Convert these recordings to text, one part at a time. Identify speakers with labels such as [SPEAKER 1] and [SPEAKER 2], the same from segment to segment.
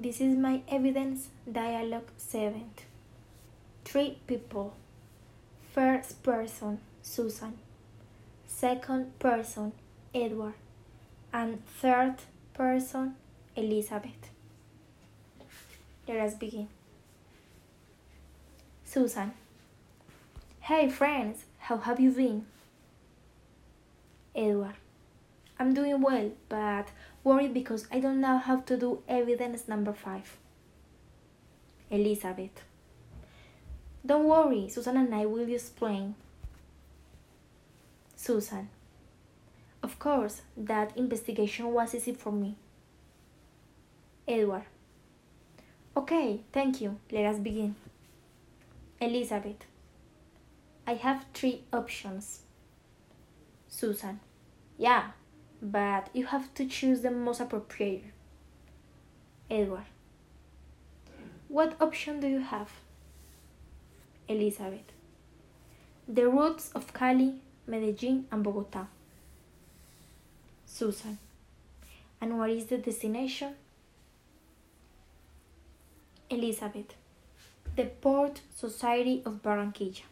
[SPEAKER 1] This is my evidence dialogue 7. Three people. First person, Susan. Second person, Edward. And third person, Elizabeth. Let us begin. Susan. Hey friends, how have you been? Edward. I'm doing well, but worried because I don't know how to do evidence number five. Elizabeth. Don't worry, Susan and I will explain. Susan. Of course, that investigation was easy for me. Edward. Okay, thank you. Let us begin. Elizabeth. I have three options. Susan. Yeah, but you have to choose the most appropriate. Edward. What option do you have? Elizabeth. The routes of Cali, Medellin, and Bogota. Susan. And what is the destination? Elizabeth. The Port Society of Barranquilla.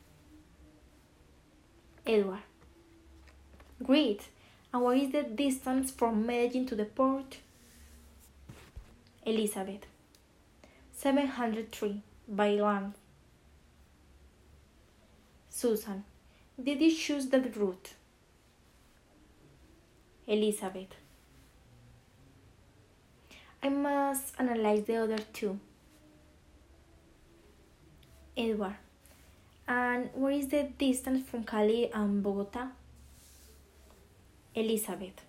[SPEAKER 1] Edward. Great. And what is the distance from Medellin to the port? Elizabeth. 703 by land. Susan. Did you choose that route? Elizabeth. I must analyze the other two. Edward. And what is the distance from Cali and Bogota? Elizabeth.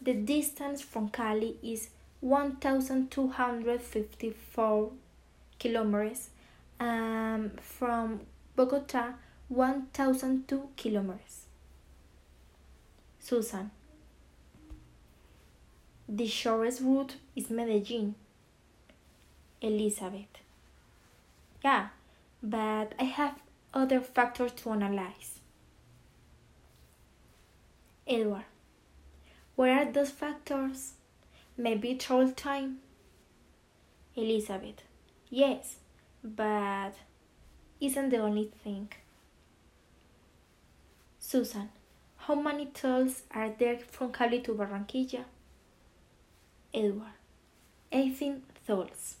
[SPEAKER 1] The distance from Cali is 1254 kilometers and from Bogota 1002 kilometers. Susan. The shortest route is Medellin. Elizabeth. Yeah, but I have other factors to analyze. Edward. What are those factors? Maybe travel time? Elizabeth. Yes, but isn't the only thing. Susan. How many tolls are there from Cali to Barranquilla? Edward. 18 tolls.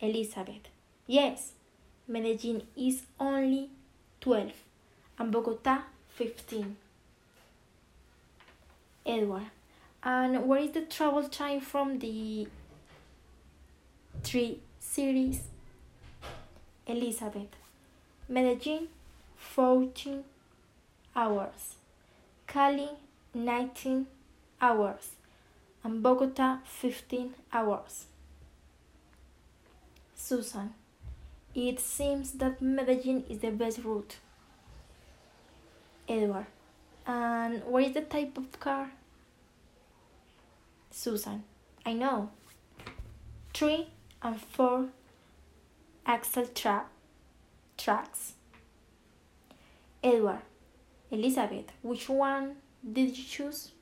[SPEAKER 1] Elizabeth. Yes, Medellin is only 12 and Bogota 15. Edward. And what is the travel time from the three cities? Elizabeth. Medellin, 14 hours. Cali, 19 hours. And Bogota, 15 hours. Susan. It seems that Medellin is the best route. Edward. And what is the type of car? Susan. I know. Three and four axle tra- tracks. Edward. Elizabeth. Which one did you choose?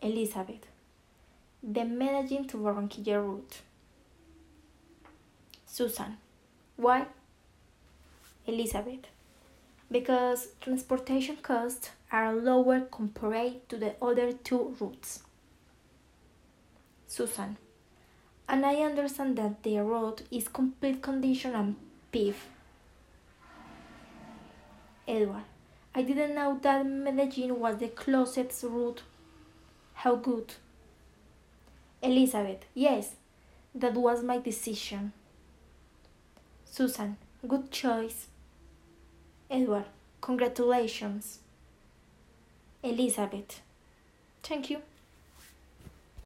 [SPEAKER 1] Elizabeth. The Medellin to Barranquilla route. Susan. Why? Elizabeth because transportation costs are lower compared to the other two routes. Susan, and I understand that the road is complete condition and paved. Edward, I didn't know that Medellin was the closest route. How good. Elizabeth, yes, that was my decision. Susan, good choice. Edward, congratulations. Elizabeth, thank you.